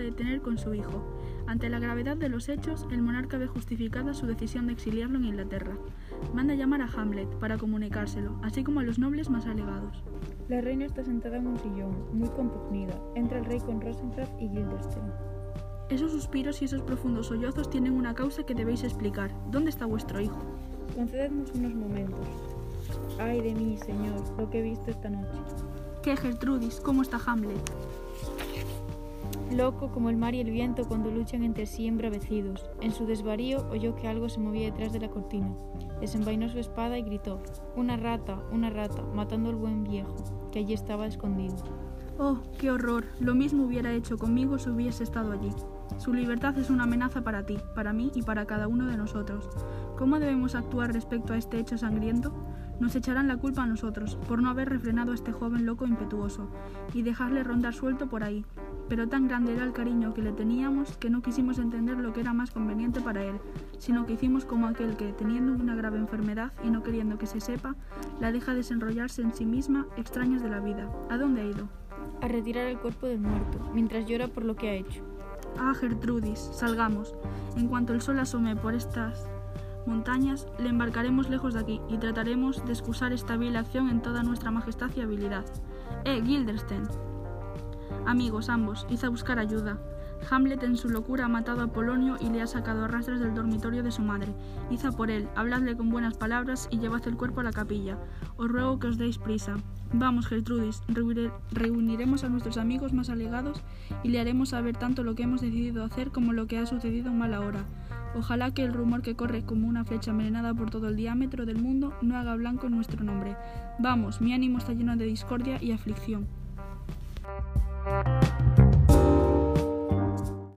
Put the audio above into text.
debe tener con su hijo. Ante la gravedad de los hechos, el monarca ve justificada su decisión de exiliarlo en Inglaterra. Manda llamar a Hamlet para comunicárselo, así como a los nobles más alegados. La reina está sentada en un sillón, muy compugnida. Entra el rey con Rosencrantz y Guildenstern. Esos suspiros y esos profundos sollozos tienen una causa que debéis explicar. ¿Dónde está vuestro hijo? Concedednos unos momentos. Ay de mí, señor, lo que he visto esta noche. ¿Qué, Gertrudis? ¿Cómo está Hamlet? Loco como el mar y el viento cuando luchan entre sí embravecidos. En su desvarío oyó que algo se movía detrás de la cortina. Desenvainó su espada y gritó: Una rata, una rata, matando al buen viejo, que allí estaba escondido. Oh, qué horror. Lo mismo hubiera hecho conmigo si hubiese estado allí. Su libertad es una amenaza para ti, para mí y para cada uno de nosotros. ¿Cómo debemos actuar respecto a este hecho sangriento? Nos echarán la culpa a nosotros por no haber refrenado a este joven loco impetuoso y dejarle rondar suelto por ahí. Pero tan grande era el cariño que le teníamos que no quisimos entender lo que era más conveniente para él, sino que hicimos como aquel que, teniendo una grave enfermedad y no queriendo que se sepa, la deja desenrollarse en sí misma, extrañas de la vida. ¿A dónde ha ido? A retirar el cuerpo del muerto, mientras llora por lo que ha hecho. Ah, Gertrudis, salgamos. En cuanto el sol asome por estas montañas, le embarcaremos lejos de aquí y trataremos de excusar esta vil acción en toda nuestra majestad y habilidad. ¡Eh, Gildersten! Amigos ambos, id a buscar ayuda. Hamlet en su locura ha matado a Polonio y le ha sacado rastras del dormitorio de su madre. Id a por él, habladle con buenas palabras y llevad el cuerpo a la capilla. Os ruego que os deis prisa. Vamos, Gertrudis, reuniremos a nuestros amigos más alegados y le haremos saber tanto lo que hemos decidido hacer como lo que ha sucedido en mala hora. Ojalá que el rumor que corre como una flecha envenenada por todo el diámetro del mundo no haga blanco en nuestro nombre. Vamos, mi ánimo está lleno de discordia y aflicción. Música